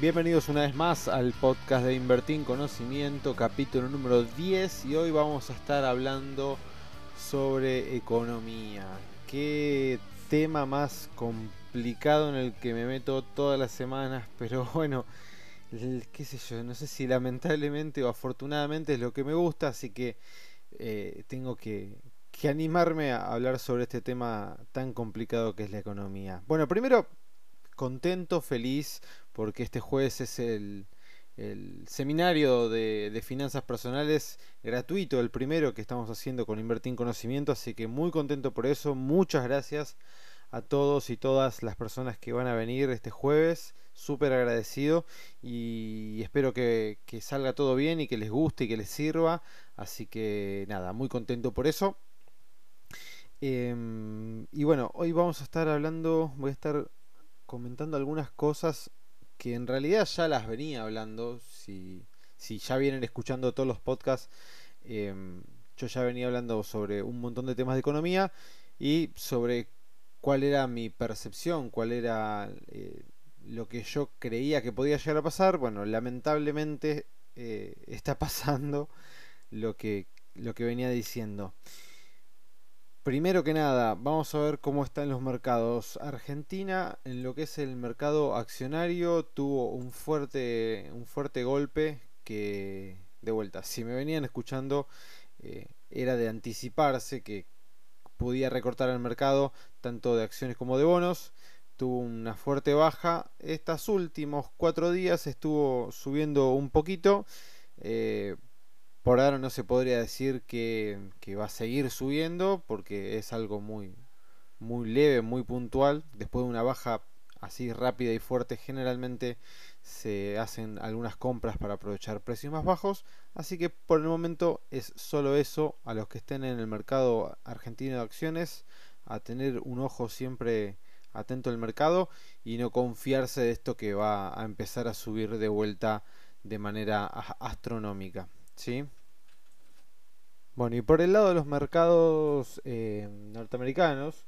Bienvenidos una vez más al podcast de Invertir en Conocimiento, capítulo número 10. Y hoy vamos a estar hablando sobre economía. Qué tema más complicado en el que me meto todas las semanas, pero bueno, qué sé yo, no sé si lamentablemente o afortunadamente es lo que me gusta, así que eh, tengo que, que animarme a hablar sobre este tema tan complicado que es la economía. Bueno, primero, contento, feliz, porque este jueves es el, seminario de, finanzas personales gratuito, el primero que estamos haciendo con Invertir en Conocimiento, así que muy contento por eso. Muchas gracias a todos y todas las personas que van a venir este jueves. Súper agradecido y espero que, salga todo bien y que les guste y que les sirva. Así que nada, muy contento por eso. Em, y bueno, hoy vamos a estar hablando, voy a estar comentando algunas cosas que en realidad ya las venía hablando. Si, si ya vienen escuchando todos los podcasts, em, yo ya venía hablando sobre un montón de temas de economía y sobre cuál era mi percepción, cuál era eh, lo que yo creía que podía llegar a pasar. Bueno, lamentablemente eh, está pasando lo que, lo que venía diciendo. Primero que nada, vamos a ver cómo están los mercados. Argentina, en lo que es el mercado accionario, tuvo un fuerte, un fuerte golpe que, de vuelta, si me venían escuchando, eh, era de anticiparse que podía recortar el mercado tanto de acciones como de bonos. Tuvo una fuerte baja. Estos últimos cuatro días estuvo subiendo un poquito. Eh, por ahora no se podría decir que, va a seguir subiendo porque es algo muy, muy leve, muy puntual. Después de una baja así rápida y fuerte, generalmente se hacen algunas compras para aprovechar precios más bajos. Así que por el momento es solo eso a los que estén en el mercado argentino de acciones, a tener un ojo siempre atento al mercado y no confiarse de esto que va a empezar a subir de vuelta de manera astronómica. ¿sí? Bueno, y por el lado de los mercados eh, norteamericanos,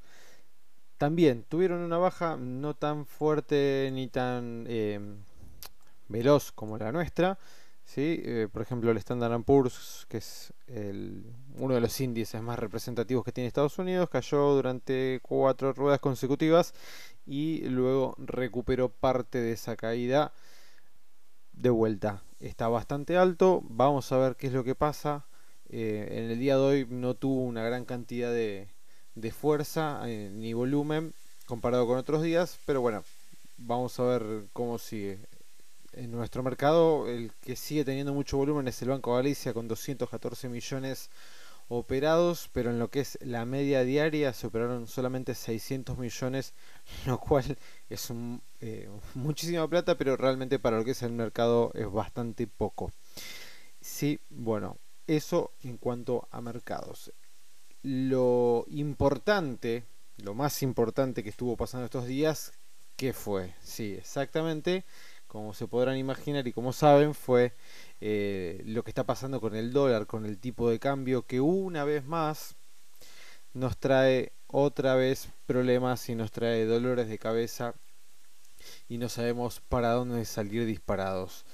también tuvieron una baja no tan fuerte ni tan eh, veloz como la nuestra. ¿sí? Eh, por ejemplo, el Standard Poor's, que es uno de los índices más representativos que tiene Estados Unidos, cayó durante cuatro ruedas consecutivas y luego recuperó parte de esa caída de vuelta. Está bastante alto, vamos a ver qué es lo que pasa. Eh, en el día de hoy no tuvo una gran cantidad de, fuerza eh, ni volumen comparado con otros días, pero bueno, vamos a ver cómo sigue. En nuestro mercado, el que sigue teniendo mucho volumen es el Banco Galicia con 214 millones operados, pero en lo que es la media diaria se operaron solamente 600 millones, lo cual es eh, muchísima plata, pero realmente para lo que es el mercado es bastante poco. Sí, bueno, eso en cuanto a mercados. Lo importante, lo más importante que estuvo pasando estos días, ¿qué fue? Sí, exactamente, como se podrán imaginar y como saben, fue eh, lo que está pasando con el dólar, con el tipo de cambio, que una vez más nos trae otra vez problemas y nos trae dolores de cabeza y no sabemos para dónde salir disparados.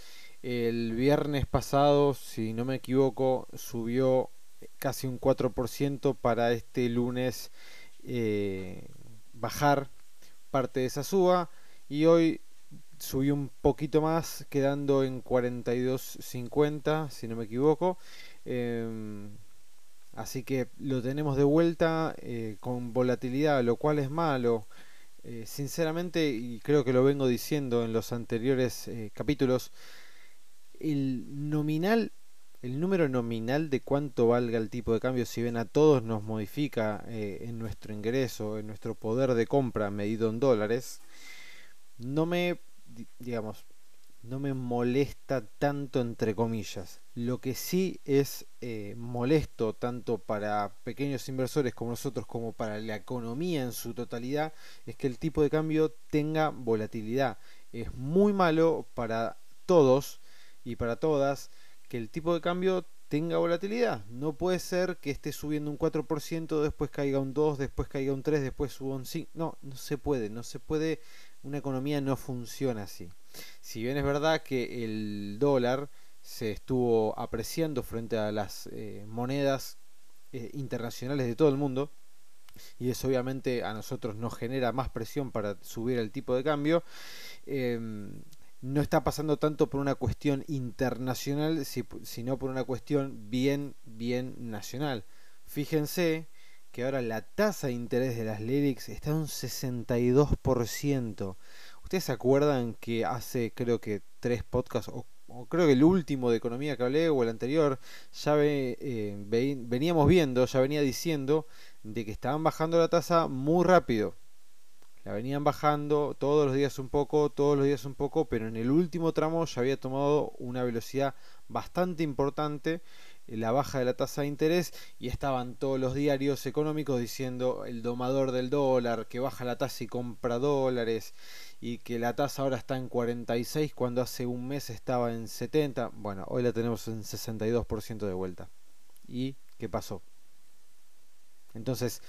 El viernes pasado, si no me equivoco, subió casi un 4% para este lunes eh, bajar parte de esa suba. Y hoy subió un poquito más quedando en 42.50 si no me equivoco. Em, así que lo tenemos de vuelta eh, con volatilidad lo cual es malo. Eh, sinceramente y creo que lo vengo diciendo en los anteriores capítulos el nominal, el número nominal de cuánto valga el tipo de cambio, si bien a todos nos modifica eh, en nuestro ingreso, en nuestro poder de compra medido en dólares, no me, digamos, no me molesta tanto entre comillas. Lo que sí es eh, molesto tanto para pequeños inversores como nosotros como para la economía en su totalidad es que el tipo de cambio tenga volatilidad. Es muy malo para todos y para todas que el tipo de cambio tenga volatilidad. No puede ser que esté subiendo un 4%, después caiga un 2, después caiga un 3, después suba un 5. No, no se puede, no se puede. Una economía no funciona así. Si bien es verdad que el dólar se estuvo apreciando frente a las eh, monedas eh, internacionales de todo el mundo, y eso obviamente a nosotros nos genera más presión para subir el tipo de cambio, em, no está pasando tanto por una cuestión internacional, sino por una cuestión bien, bien nacional. Fíjense que ahora la tasa de interés de las LELIX está en un 62%. ¿Ustedes se acuerdan que hace creo que tres podcasts, o, creo que el último de economía que hablé, o el anterior, ya eh, veníamos viendo, ya venía diciendo de que estaban bajando la tasa muy rápido? La venían bajando todos los días un poco, todos los días un poco, pero en el último tramo ya había tomado una velocidad bastante importante eh, la baja de la tasa de interés y estaban todos los diarios económicos diciendo el domador del dólar que baja la tasa y compra dólares y que la tasa ahora está en 46 cuando hace un mes estaba en 70. Bueno, hoy la tenemos en 62% de vuelta. ¿Y qué pasó? Entonces,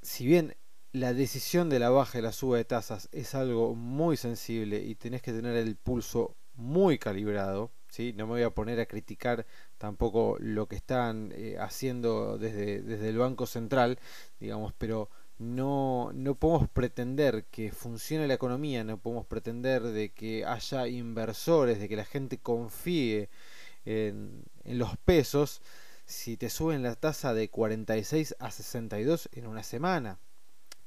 si bien la decisión de la baja y la suba de tasas es algo muy sensible y tenés que tener el pulso muy calibrado, ¿sí? no me voy a poner a criticar tampoco lo que están eh, haciendo desde, desde el Banco Central, digamos, pero no, no podemos pretender que funcione la economía, no podemos pretender de que haya inversores, de que la gente confíe en, en los pesos si te suben la tasa de 46 a 62 en una semana.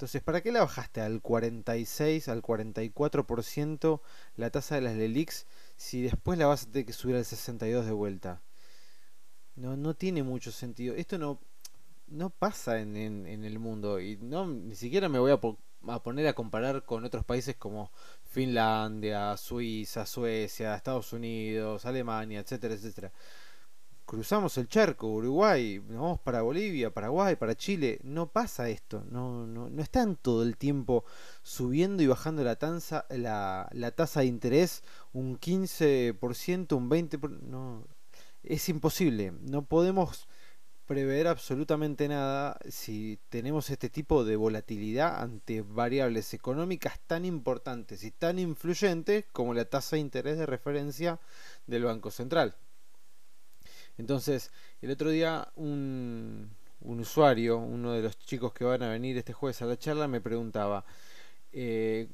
Entonces, ¿para qué la bajaste al 46, al 44% la tasa de las LELIX si después la vas a tener que subir al 62 de vuelta? No, no tiene mucho sentido. Esto no, no pasa en, el mundo y no ni siquiera me voy a, a, poner a comparar con otros países como Finlandia, Suiza, Suecia, Estados Unidos, Alemania, etcétera, etcétera cruzamos el charco, Uruguay, nos vamos para Bolivia, Paraguay, para Chile, no pasa esto, no, no, no están todo el tiempo subiendo y bajando la, tasa la, la tasa de interés un 15%, un 20%, no, es imposible, no podemos prever absolutamente nada si tenemos este tipo de volatilidad ante variables económicas tan importantes y tan influyentes como la tasa de interés de referencia del Banco Central. Entonces, el otro día un, usuario, uno de los chicos que van a venir este jueves a la charla, me preguntaba, eh,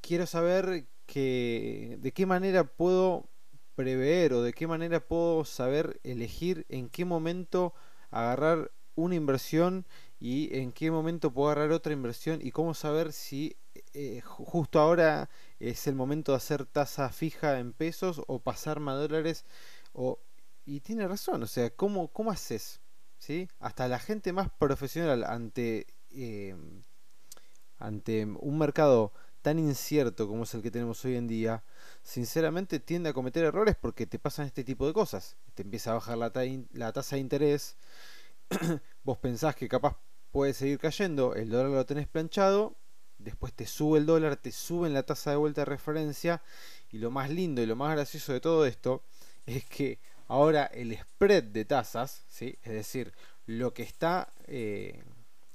quiero saber que, de qué manera puedo prever o de qué manera puedo saber elegir en qué momento agarrar una inversión y en qué momento puedo agarrar otra inversión y cómo saber si eh, justo ahora es el momento de hacer tasa fija en pesos o pasarme a dólares o y tiene razón, o sea, ¿cómo, cómo haces? Hasta la gente más profesional ante, eh, ante un mercado tan incierto como es el que tenemos hoy en día, sinceramente tiende a cometer errores porque te pasan este tipo de cosas. Te empieza a bajar la, la tasa de interés, vos pensás que capaz puede seguir cayendo, el dólar lo tenés planchado, después te sube el dólar, te suben la tasa de vuelta de referencia y lo más lindo y lo más gracioso de todo esto es que Ahora el spread de tasas, ¿sí? es decir, lo que está eh,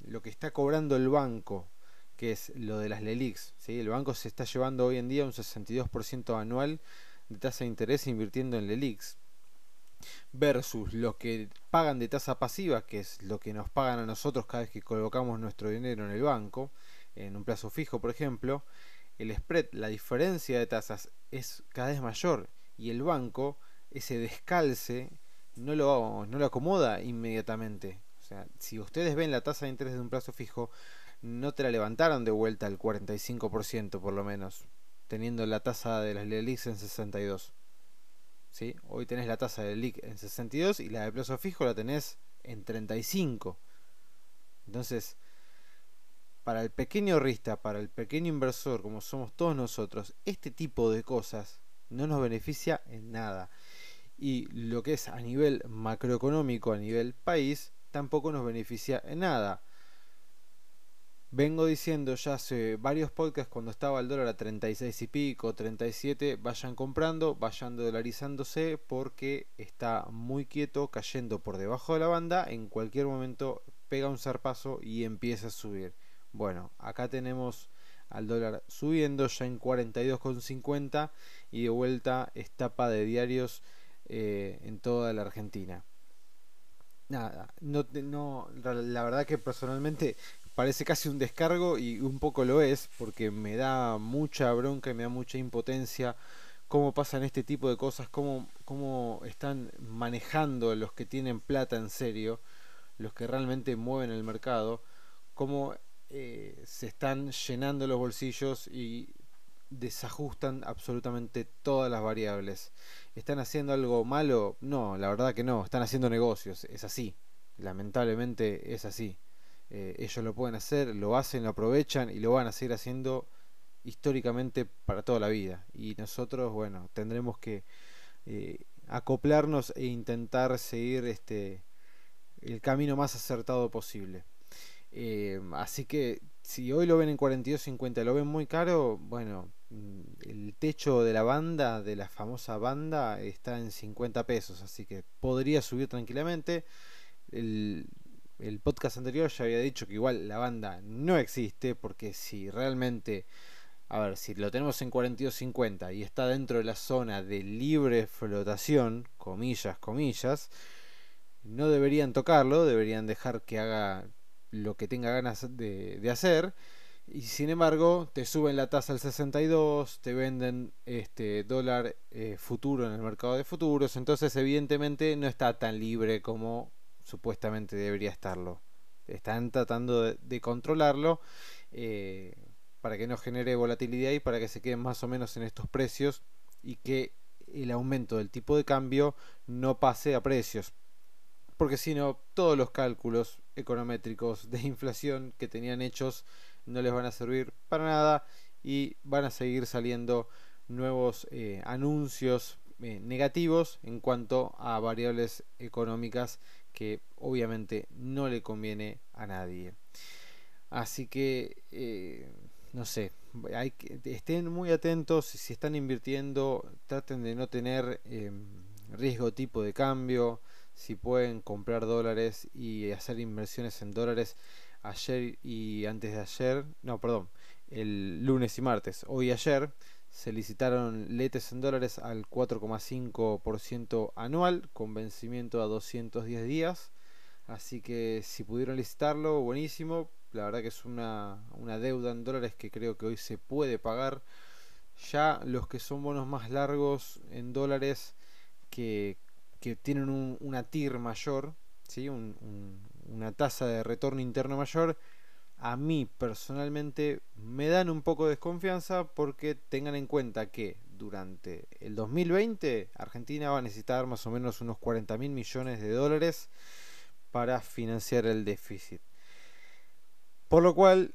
lo que está cobrando el banco, que es lo de las LELIX, ¿sí? el banco se está llevando hoy en día un 62% anual de tasa de interés invirtiendo en LELIX versus lo que pagan de tasa pasiva, que es lo que nos pagan a nosotros cada vez que colocamos nuestro dinero en el banco, en un plazo fijo, por ejemplo, el spread, la diferencia de tasas es cada vez mayor y el banco ese descalce no lo, no lo acomoda inmediatamente. O sea, si ustedes ven la tasa de interés de un plazo fijo, no te la levantaron de vuelta al 45% por lo menos, teniendo la tasa de las LELIX en 62. ¿Sí? Hoy tenés la tasa de LELIC en 62 y la de plazo fijo la tenés en 35. Entonces, para el pequeño rista, para el pequeño inversor, como somos todos nosotros, este tipo de cosas no nos beneficia en nada. Y lo que es a nivel macroeconómico, a nivel país, tampoco nos beneficia en nada. Vengo diciendo ya hace varios podcasts cuando estaba el dólar a 36 y pico, 37, vayan comprando, vayan dolarizándose porque está muy quieto, cayendo por debajo de la banda, en cualquier momento pega un zarpazo y empieza a subir. Bueno, acá tenemos al dólar subiendo ya en 42,50 y de vuelta estapa de diarios eh, en toda la Argentina. Nada, no, no, la verdad que personalmente parece casi un descargo y un poco lo es, porque me da mucha bronca y me da mucha impotencia cómo pasan este tipo de cosas, cómo, cómo están manejando los que tienen plata en serio, los que realmente mueven el mercado, cómo eh, se están llenando los bolsillos y desajustan absolutamente todas las variables. ¿Están haciendo algo malo? No, la verdad que no, están haciendo negocios, es así, lamentablemente es así. Eh, ellos lo pueden hacer, lo hacen, lo aprovechan y lo van a seguir haciendo históricamente para toda la vida. Y nosotros, bueno, tendremos que eh, acoplarnos e intentar seguir este el camino más acertado posible. Eh, así que si hoy lo ven en 42.50, lo ven muy caro, bueno, el techo de la banda, de la famosa banda, está en 50 pesos, así que podría subir tranquilamente. El, podcast anterior ya había dicho que igual la banda no existe, porque si realmente, a ver, si lo tenemos en 42.50 y está dentro de la zona de libre flotación, comillas, comillas, no deberían tocarlo, deberían dejar que haga lo que tenga ganas de, hacer. Y sin embargo, te suben la tasa al 62, te venden este dólar eh, futuro en el mercado de futuros. Entonces, evidentemente, no está tan libre como supuestamente debería estarlo. Están tratando de, controlarlo eh, para que no genere volatilidad y para que se queden más o menos en estos precios y que el aumento del tipo de cambio no pase a precios. Porque si no, todos los cálculos econométricos de inflación que tenían hechos no les van a servir para nada y van a seguir saliendo nuevos eh, anuncios eh, negativos en cuanto a variables económicas que obviamente no le conviene a nadie. Así que, eh, no sé, hay que, estén muy atentos, si están invirtiendo, traten de no tener em, riesgo tipo de cambio, si pueden comprar dólares y hacer inversiones en dólares ayer y antes de ayer, no, perdón, el lunes y martes, hoy y ayer, se licitaron letes en dólares al 4,5% anual con vencimiento a 210 días. Así que si pudieron licitarlo, buenísimo. La verdad que es una, una deuda en dólares que creo que hoy se puede pagar. Ya los que son bonos más largos en dólares que, que tienen un, una TIR mayor, ¿sí? Una tasa de retorno interno mayor, a mí personalmente me dan un poco de desconfianza porque tengan en cuenta que durante el 2020 Argentina va a necesitar más o menos unos 40 mil millones de dólares para financiar el déficit. Por lo cual,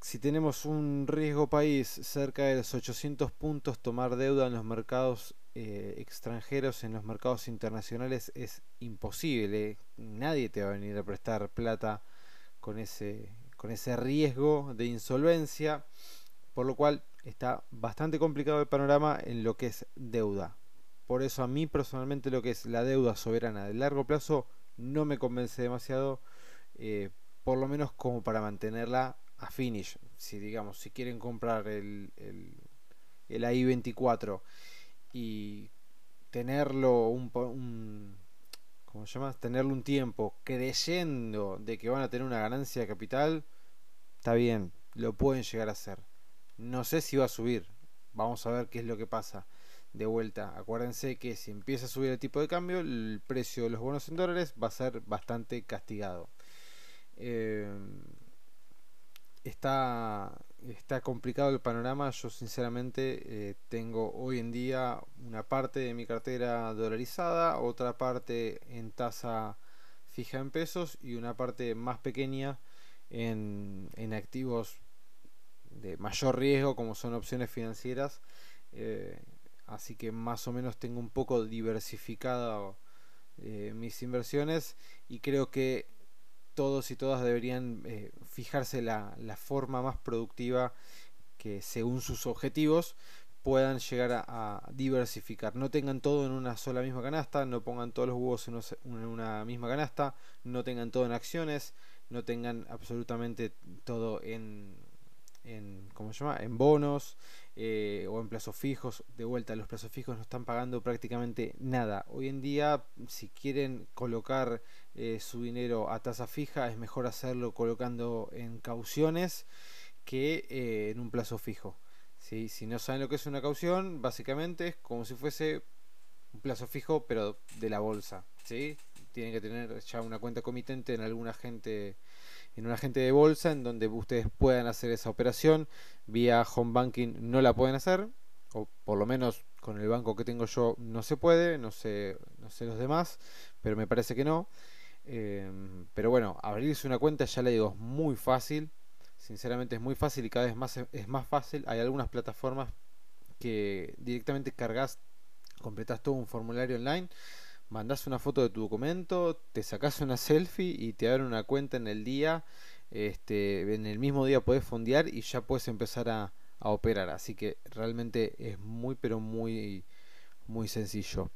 si tenemos un riesgo país cerca de los 800 puntos, tomar deuda en los mercados eh, extranjeros, en los mercados internacionales, es imposible. Nadie te va a venir a prestar plata con ese con ese riesgo de insolvencia, por lo cual está bastante complicado el panorama en lo que es deuda. Por eso a mí personalmente lo que es la deuda soberana de largo plazo no me convence demasiado, eh, por lo menos como para mantenerla a finish. Si digamos, si quieren comprar el, el, el AI-24 y tenerlo un, un como llamas, tenerlo un tiempo creyendo de que van a tener una ganancia de capital, está bien, lo pueden llegar a hacer. No sé si va a subir, vamos a ver qué es lo que pasa. De vuelta, acuérdense que si empieza a subir el tipo de cambio, el precio de los bonos en dólares va a ser bastante castigado. Eh, está, está complicado el panorama. Yo sinceramente eh, tengo hoy en día una parte de mi cartera dolarizada, otra parte en tasa fija en pesos y una parte más pequeña en, en activos de mayor riesgo como son opciones financieras. Eh, así que más o menos tengo un poco diversificado eh, mis inversiones y creo que todos y todas deberían eh, fijarse la, la, forma más productiva que según sus objetivos puedan llegar a, diversificar. No tengan todo en una sola misma canasta, no pongan todos los huevos en una misma canasta, no tengan todo en acciones, no tengan absolutamente todo en, en ¿cómo se llama? en bonos eh, o en plazos fijos. De vuelta, los plazos fijos no están pagando prácticamente nada. Hoy en día, si quieren colocar eh, su dinero a tasa fija, es mejor hacerlo colocando en cauciones que eh, en un plazo fijo. ¿sí? Si no saben lo que es una caución, básicamente es como si fuese un plazo fijo, pero de la bolsa. ¿sí? Tienen que tener ya una cuenta comitente en algún agente en un agente de bolsa en donde ustedes puedan hacer esa operación. Vía home banking no la pueden hacer, o por lo menos con el banco que tengo yo no se puede, no sé, no sé los demás, pero me parece que no. Em, pero bueno, abrirse una cuenta ya le digo es muy fácil, sinceramente es muy fácil y cada vez más es más fácil. Hay algunas plataformas que directamente cargas, completas todo un formulario online mandas una foto de tu documento, te sacas una selfie y te abren una cuenta en el día. Este, en el mismo día puedes fondear y ya puedes empezar a, operar. Así que realmente es muy, pero muy, muy sencillo.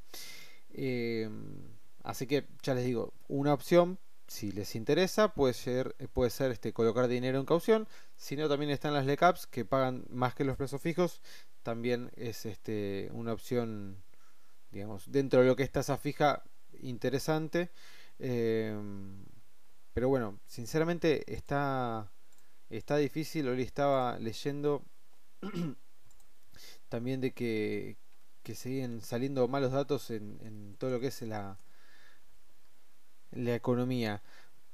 Em, así que ya les digo, una opción, si les interesa, puede ser, puede ser este, colocar dinero en caución. Si no, también están las LECAPs que pagan más que los precios fijos. También es este, una opción digamos, dentro de lo que está esa fija, interesante. Eh, pero bueno, sinceramente está, está difícil. Hoy estaba leyendo también de que, que siguen saliendo malos datos en, en todo lo que es la, la economía.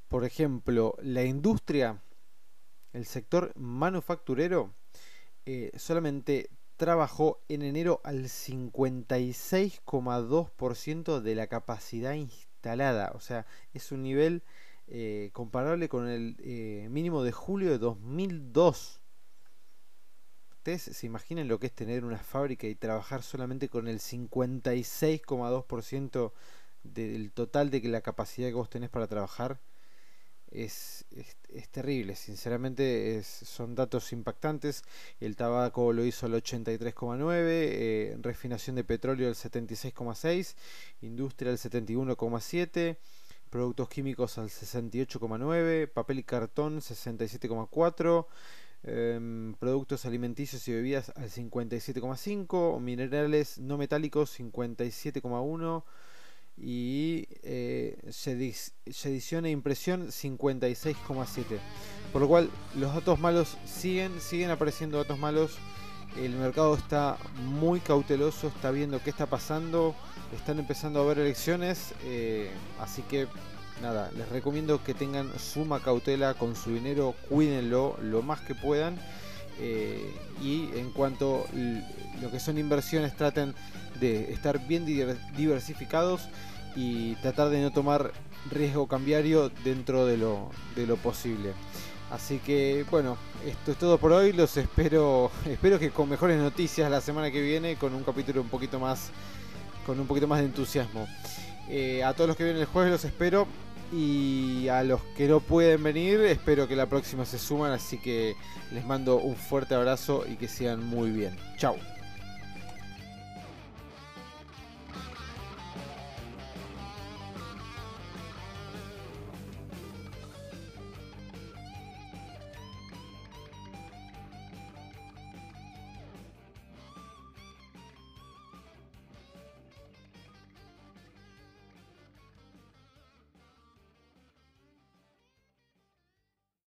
Por ejemplo, la industria, el sector manufacturero, eh, solamente trabajó en enero al 56,2% de la capacidad instalada. O sea, es un nivel eh, comparable con el eh, mínimo de julio de 2002. Ustedes se imaginan lo que es tener una fábrica y trabajar solamente con el 56,2% del total de la capacidad que vos tenés para trabajar es, es, terrible, sinceramente son datos impactantes. El tabaco lo hizo al 83,9, eh, refinación de petróleo al 76,6, industria al 71,7, productos químicos al 68,9, papel y cartón 67,4. Em, productos alimenticios y bebidas al 57,5, minerales no metálicos 57,1, y eh, sedición e impresión 56,7 por lo cual los datos malos siguen siguen apareciendo datos malos. El mercado está muy cauteloso está viendo qué está pasando están empezando a haber elecciones eh, así que nada les recomiendo que tengan suma cautela con su dinero cuídenlo lo más que puedan eh, y en cuanto lo que son inversiones traten de estar bien diversificados y tratar de no tomar riesgo cambiario dentro de lo, de lo posible. Así que bueno, esto es todo por hoy. Los espero, espero que con mejores noticias la semana que viene, con un capítulo un poquito más, con un poquito más de entusiasmo. Eh, a todos los que vienen el jueves los espero y a los que no pueden venir espero que la próxima se suman. Así que les mando un fuerte abrazo y que sean muy bien. Chao.